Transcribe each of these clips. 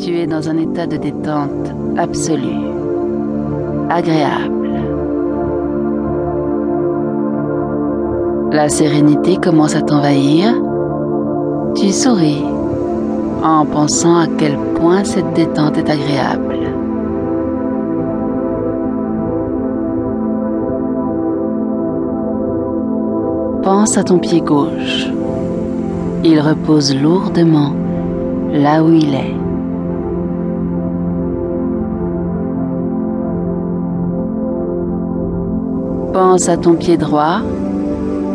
Tu es dans un état de détente absolue, agréable. La sérénité commence à t'envahir. Tu souris en pensant à quel point cette détente est agréable. Pense à ton pied gauche. Il repose lourdement là où il est. Pense à ton pied droit.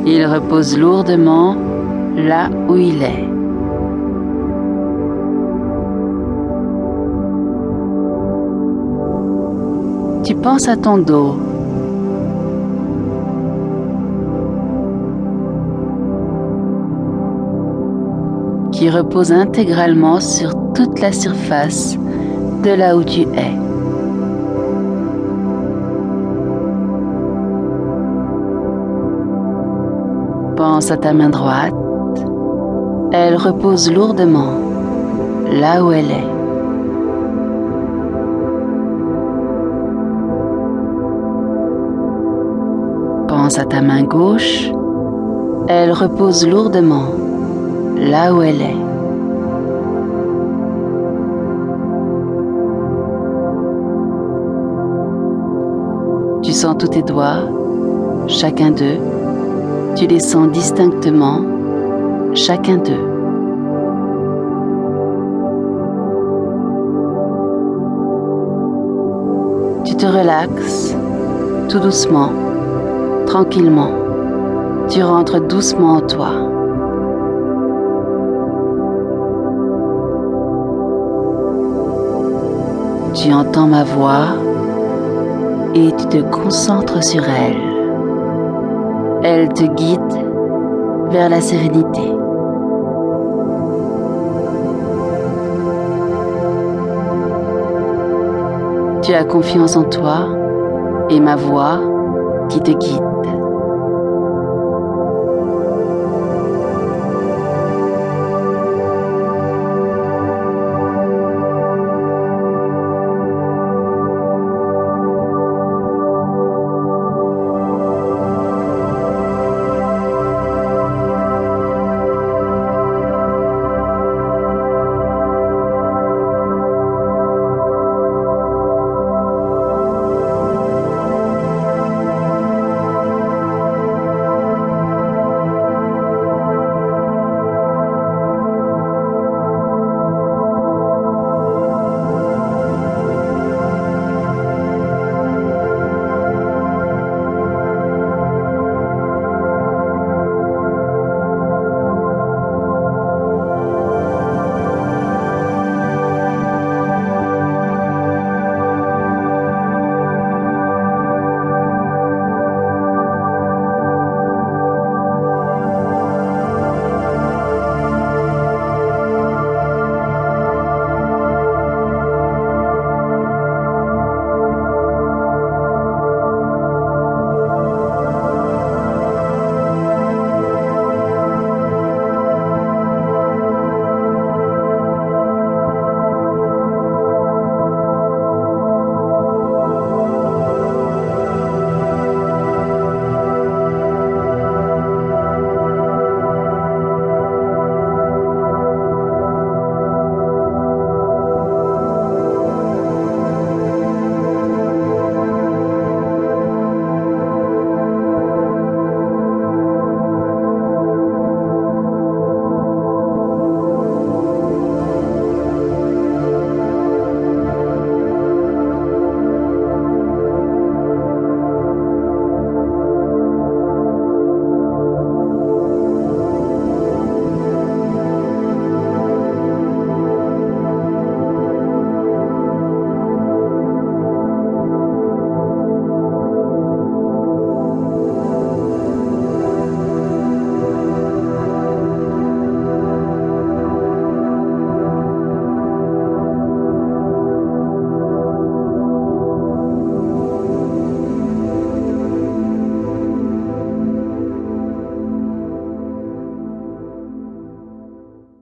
Il repose lourdement là où il est. Tu penses à ton dos. qui repose intégralement sur toute la surface de là où tu es. Pense à ta main droite. Elle repose lourdement là où elle est. Pense à ta main gauche. Elle repose lourdement là où elle est. Tu sens tous tes doigts, chacun d'eux. Tu les sens distinctement, chacun d'eux. Tu te relaxes tout doucement, tranquillement. Tu rentres doucement en toi. Tu entends ma voix et tu te concentres sur elle. Elle te guide vers la sérénité. Tu as confiance en toi et ma voix qui te guide.